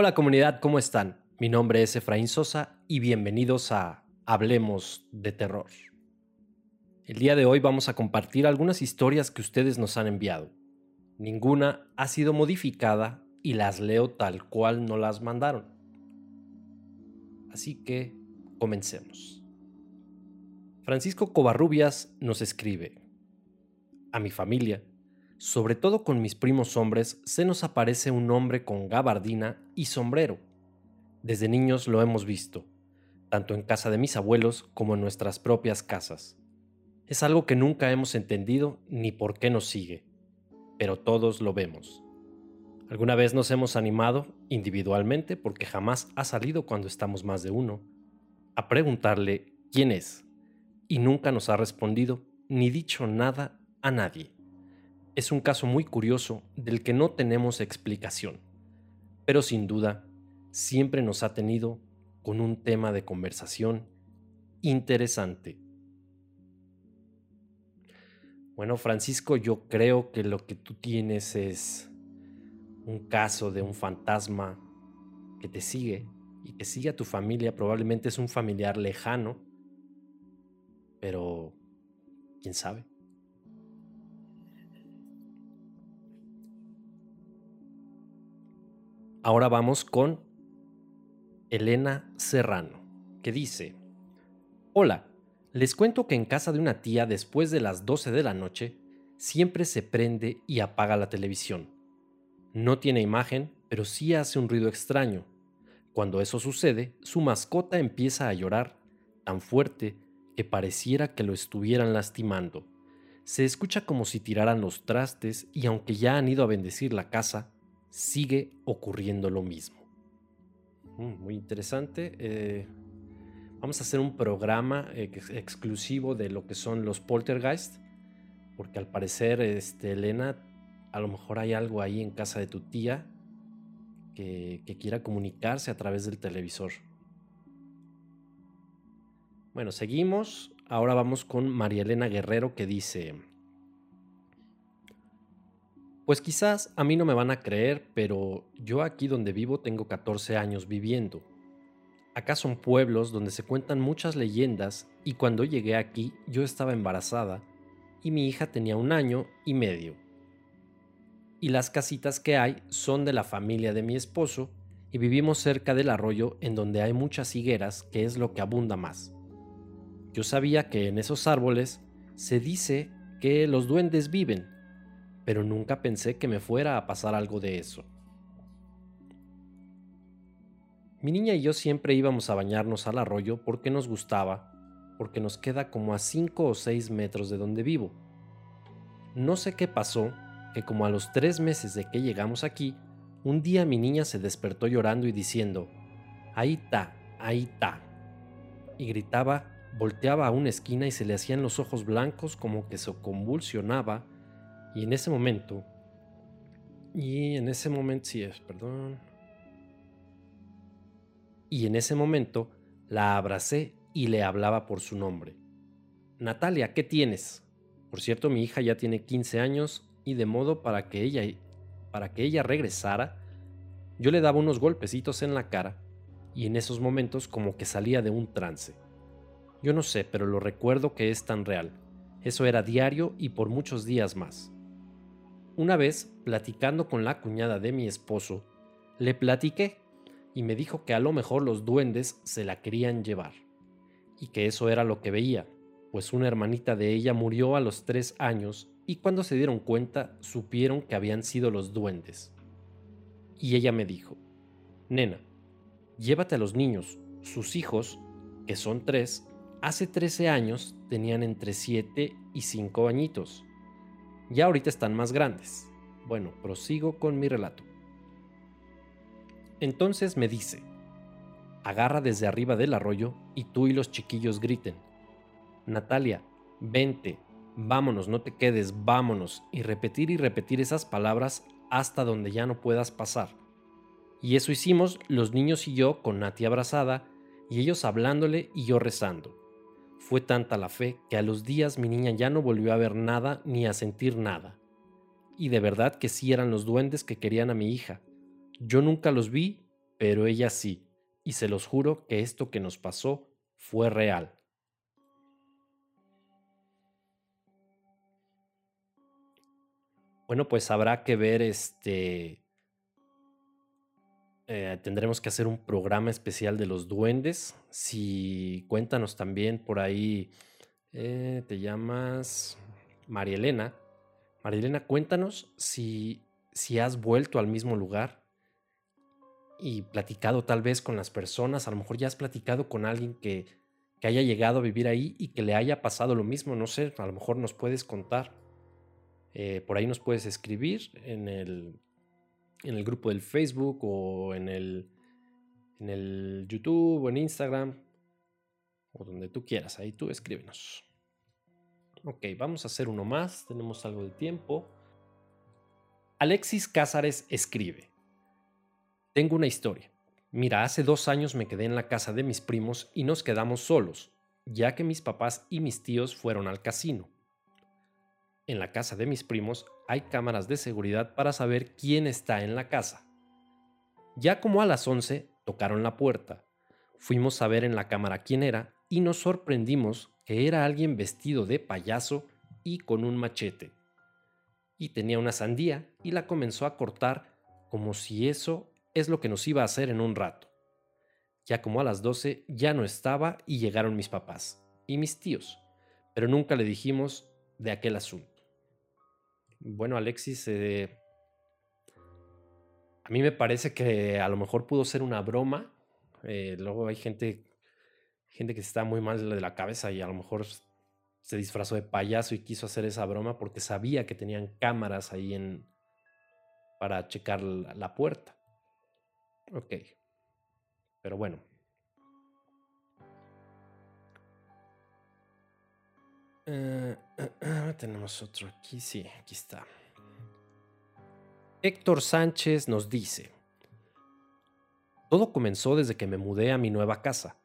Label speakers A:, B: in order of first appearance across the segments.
A: Hola comunidad, ¿cómo están? Mi nombre es Efraín Sosa y bienvenidos a Hablemos de Terror. El día de hoy vamos a compartir algunas historias que ustedes nos han enviado. Ninguna ha sido modificada y las leo tal cual no las mandaron. Así que comencemos. Francisco Covarrubias nos escribe, A mi familia, sobre todo con mis primos hombres, se nos aparece un hombre con gabardina y sombrero. Desde niños lo hemos visto, tanto en casa de mis abuelos como en nuestras propias casas. Es algo que nunca hemos entendido ni por qué nos sigue, pero todos lo vemos. Alguna vez nos hemos animado, individualmente, porque jamás ha salido cuando estamos más de uno, a preguntarle quién es, y nunca nos ha respondido ni dicho nada a nadie. Es un caso muy curioso del que no tenemos explicación, pero sin duda siempre nos ha tenido con un tema de conversación interesante. Bueno, Francisco, yo creo que lo que tú tienes es un caso de un fantasma que te sigue y que sigue a tu familia. Probablemente es un familiar lejano, pero quién sabe. Ahora vamos con Elena Serrano, que dice, Hola, les cuento que en casa de una tía después de las 12 de la noche siempre se prende y apaga la televisión. No tiene imagen, pero sí hace un ruido extraño. Cuando eso sucede, su mascota empieza a llorar tan fuerte que pareciera que lo estuvieran lastimando. Se escucha como si tiraran los trastes y aunque ya han ido a bendecir la casa, sigue ocurriendo lo mismo. Mm, muy interesante. Eh, vamos a hacer un programa exclusivo de lo que son los poltergeist, porque al parecer, este, Elena, a lo mejor hay algo ahí en casa de tu tía que, que quiera comunicarse a través del televisor. Bueno, seguimos. Ahora vamos con María Elena Guerrero que dice, pues quizás a mí no me van a creer, pero yo aquí donde vivo tengo 14 años viviendo. Acá son pueblos donde se cuentan muchas leyendas y cuando llegué aquí yo estaba embarazada y mi hija tenía un año y medio. Y las casitas que hay son de la familia de mi esposo y vivimos cerca del arroyo en donde hay muchas higueras que es lo que abunda más. Yo sabía que en esos árboles se dice que los duendes viven, pero nunca pensé que me fuera a pasar algo de eso. Mi niña y yo siempre íbamos a bañarnos al arroyo porque nos gustaba, porque nos queda como a 5 o 6 metros de donde vivo. No sé qué pasó, que como a los tres meses de que llegamos aquí, un día mi niña se despertó llorando y diciendo, ahí está, ahí está, y gritaba volteaba a una esquina y se le hacían los ojos blancos como que se convulsionaba y en ese momento Y en ese momento, sí es, perdón. Y en ese momento la abracé y le hablaba por su nombre. Natalia, ¿qué tienes? Por cierto, mi hija ya tiene 15 años y de modo para que ella para que ella regresara, yo le daba unos golpecitos en la cara y en esos momentos como que salía de un trance. Yo no sé, pero lo recuerdo que es tan real. Eso era diario y por muchos días más. Una vez, platicando con la cuñada de mi esposo, le platiqué y me dijo que a lo mejor los duendes se la querían llevar, y que eso era lo que veía, pues una hermanita de ella murió a los tres años y cuando se dieron cuenta supieron que habían sido los duendes. Y ella me dijo, Nena, llévate a los niños, sus hijos, que son tres, hace 13 años tenían entre 7 y 5 añitos. Ya ahorita están más grandes. Bueno, prosigo con mi relato. Entonces me dice, agarra desde arriba del arroyo y tú y los chiquillos griten, Natalia, vente, vámonos, no te quedes, vámonos, y repetir y repetir esas palabras hasta donde ya no puedas pasar. Y eso hicimos los niños y yo con Nati abrazada, y ellos hablándole y yo rezando. Fue tanta la fe que a los días mi niña ya no volvió a ver nada ni a sentir nada. Y de verdad que sí eran los duendes que querían a mi hija. Yo nunca los vi, pero ella sí, y se los juro que esto que nos pasó fue real. Bueno, pues habrá que ver este. Eh, tendremos que hacer un programa especial de los duendes. Si cuéntanos también por ahí. Eh, te llamas María Elena. María Elena, cuéntanos si, si has vuelto al mismo lugar y platicado tal vez con las personas. A lo mejor ya has platicado con alguien que, que haya llegado a vivir ahí y que le haya pasado lo mismo. No sé, a lo mejor nos puedes contar. Eh, por ahí nos puedes escribir en el, en el grupo del Facebook o en el, en el YouTube o en Instagram o donde tú quieras. Ahí tú escríbenos. Ok, vamos a hacer uno más. Tenemos algo de tiempo. Alexis Cázares escribe. Tengo una historia. Mira, hace dos años me quedé en la casa de mis primos y nos quedamos solos, ya que mis papás y mis tíos fueron al casino en la casa de mis primos hay cámaras de seguridad para saber quién está en la casa. Ya como a las 11 tocaron la puerta. Fuimos a ver en la cámara quién era y nos sorprendimos que era alguien vestido de payaso y con un machete. Y tenía una sandía y la comenzó a cortar como si eso es lo que nos iba a hacer en un rato. Ya como a las 12 ya no estaba y llegaron mis papás y mis tíos, pero nunca le dijimos de aquel asunto. Bueno, Alexis, eh, a mí me parece que a lo mejor pudo ser una broma. Eh, luego hay gente, gente que está muy mal de la cabeza y a lo mejor se disfrazó de payaso y quiso hacer esa broma porque sabía que tenían cámaras ahí en para checar la puerta. Ok. Pero bueno, Eh, tenemos otro aquí, sí, aquí está. Héctor Sánchez nos dice, todo comenzó desde que me mudé a mi nueva casa.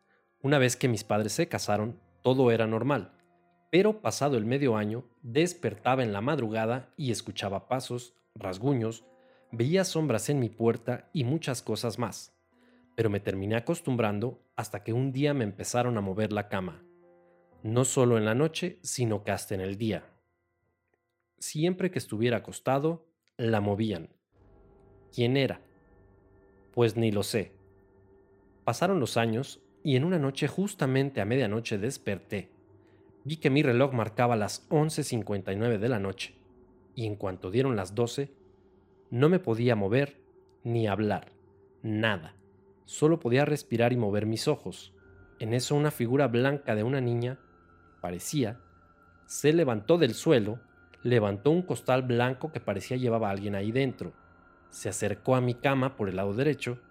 A: Una vez que mis padres se casaron, todo era normal, pero pasado el medio año, despertaba en la madrugada y escuchaba pasos, rasguños, veía sombras en mi puerta y muchas cosas más. Pero me terminé acostumbrando hasta que un día me empezaron a mover la cama no solo en la noche, sino que hasta en el día. Siempre que estuviera acostado, la movían. ¿Quién era? Pues ni lo sé. Pasaron los años y en una noche justamente a medianoche desperté. Vi que mi reloj marcaba las 11.59 de la noche y en cuanto dieron las 12, no me podía mover ni hablar, nada. Solo podía respirar y mover mis ojos. En eso una figura blanca de una niña parecía, se levantó del suelo, levantó un costal blanco que parecía llevaba a alguien ahí dentro, se acercó a mi cama por el lado derecho,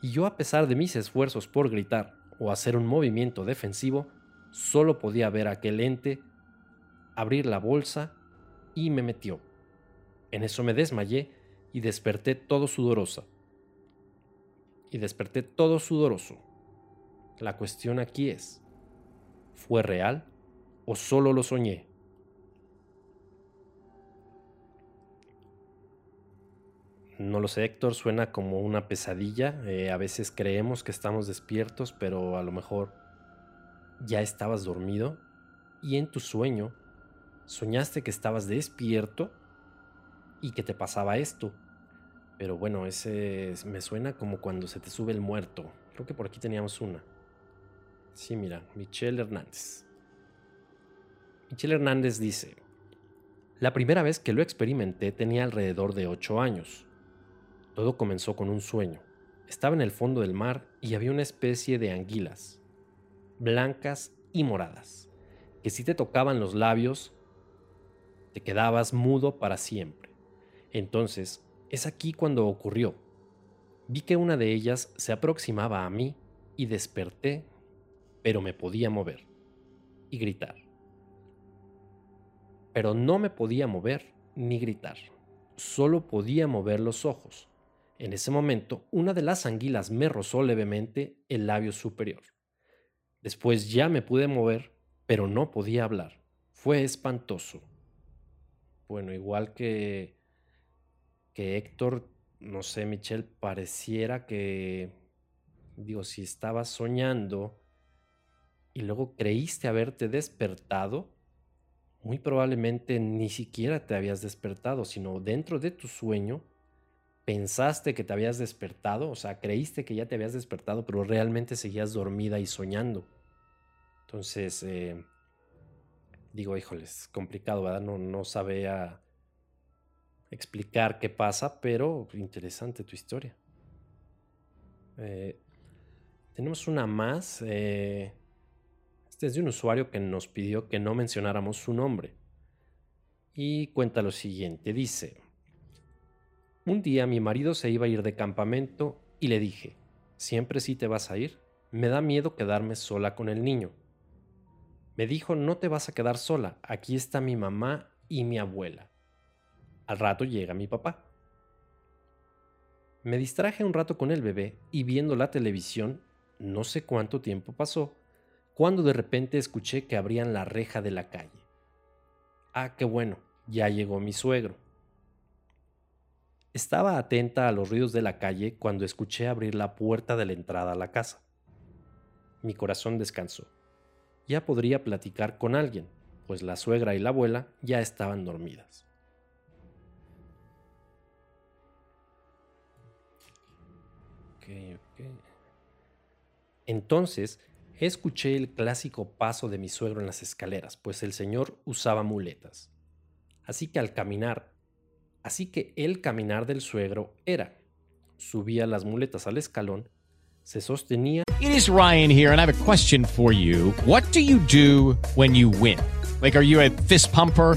A: y yo a pesar de mis esfuerzos por gritar o hacer un movimiento defensivo, solo podía ver a aquel ente abrir la bolsa y me metió. En eso me desmayé y desperté todo sudorosa. Y desperté todo sudoroso. La cuestión aquí es, ¿fue real o solo lo soñé? No lo sé, Héctor, suena como una pesadilla. Eh, a veces creemos que estamos despiertos, pero a lo mejor ya estabas dormido y en tu sueño soñaste que estabas despierto y que te pasaba esto. Pero bueno, ese me suena como cuando se te sube el muerto. Creo que por aquí teníamos una. Sí, mira, Michelle Hernández. Michelle Hernández dice, la primera vez que lo experimenté tenía alrededor de 8 años. Todo comenzó con un sueño. Estaba en el fondo del mar y había una especie de anguilas, blancas y moradas, que si te tocaban los labios, te quedabas mudo para siempre. Entonces, es aquí cuando ocurrió. Vi que una de ellas se aproximaba a mí y desperté, pero me podía mover y gritar. Pero no me podía mover ni gritar, solo podía mover los ojos. En ese momento, una de las anguilas me rozó levemente el labio superior. Después ya me pude mover, pero no podía hablar. Fue espantoso. Bueno, igual que, que Héctor, no sé, Michelle, pareciera que, digo, si estabas soñando y luego creíste haberte despertado, muy probablemente ni siquiera te habías despertado, sino dentro de tu sueño pensaste que te habías despertado, o sea, creíste que ya te habías despertado, pero realmente seguías dormida y soñando. Entonces, eh, digo, híjoles, complicado, ¿verdad? No, no sabía explicar qué pasa, pero interesante tu historia. Eh, tenemos una más. Eh, este es de un usuario que nos pidió que no mencionáramos su nombre. Y cuenta lo siguiente, dice, un día mi marido se iba a ir de campamento y le dije, ¿siempre sí te vas a ir? Me da miedo quedarme sola con el niño. Me dijo, no te vas a quedar sola, aquí está mi mamá y mi abuela. Al rato llega mi papá. Me distraje un rato con el bebé y viendo la televisión, no sé cuánto tiempo pasó, cuando de repente escuché que abrían la reja de la calle. Ah, qué bueno, ya llegó mi suegro. Estaba atenta a los ruidos de la calle cuando escuché abrir la puerta de la entrada a la casa. Mi corazón descansó ya podría platicar con alguien, pues la suegra y la abuela ya estaban dormidas. Entonces, escuché el clásico paso de mi suegro en las escaleras, pues el señor usaba muletas. Así que al caminar, así que el caminar del suegro era, subía las muletas al escalón se sostenía.
B: It is Ryan here and I have a question for you. What do you do when you win? Like, are you a fist pumper?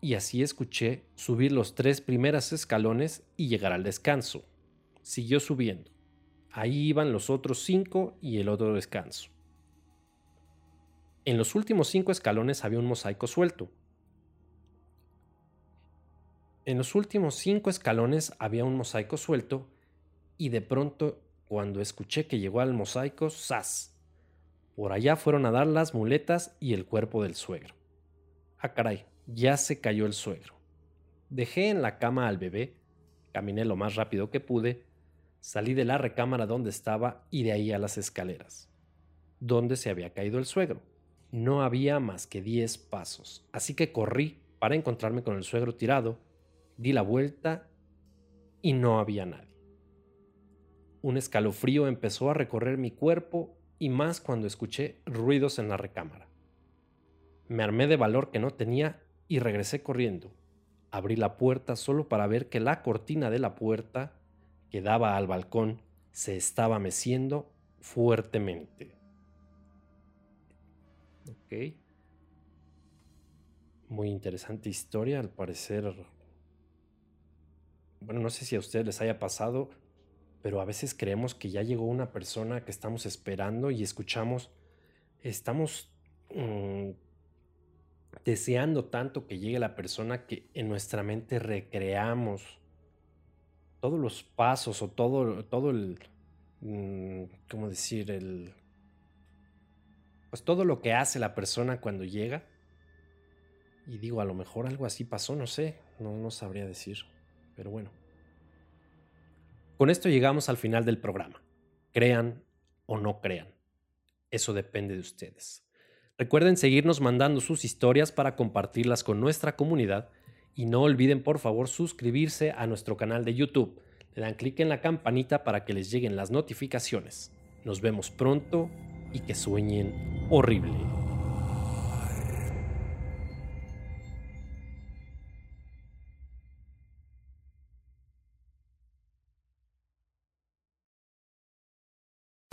A: Y así escuché subir los tres primeros escalones y llegar al descanso. Siguió subiendo. Ahí iban los otros cinco y el otro descanso. En los últimos cinco escalones había un mosaico suelto. En los últimos cinco escalones había un mosaico suelto y de pronto, cuando escuché que llegó al mosaico, ¡zas! Por allá fueron a dar las muletas y el cuerpo del suegro. Ah, caray, ya se cayó el suegro. Dejé en la cama al bebé, caminé lo más rápido que pude, salí de la recámara donde estaba y de ahí a las escaleras, donde se había caído el suegro. No había más que diez pasos, así que corrí para encontrarme con el suegro tirado, di la vuelta y no había nadie. Un escalofrío empezó a recorrer mi cuerpo y más cuando escuché ruidos en la recámara. Me armé de valor que no tenía y regresé corriendo. Abrí la puerta solo para ver que la cortina de la puerta que daba al balcón se estaba meciendo fuertemente. Ok. Muy interesante historia, al parecer. Bueno, no sé si a ustedes les haya pasado, pero a veces creemos que ya llegó una persona que estamos esperando y escuchamos, estamos mm, deseando tanto que llegue la persona que en nuestra mente recreamos todos los pasos o todo, todo el, mm, ¿cómo decir? El, pues todo lo que hace la persona cuando llega. Y digo, a lo mejor algo así pasó, no sé, no, no sabría decir, pero bueno. Con esto llegamos al final del programa. Crean o no crean. Eso depende de ustedes. Recuerden seguirnos mandando sus historias para compartirlas con nuestra comunidad y no olviden por favor suscribirse a nuestro canal de YouTube. Le dan clic en la campanita para que les lleguen las notificaciones. Nos vemos pronto y que sueñen horrible.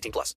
C: 18 plus.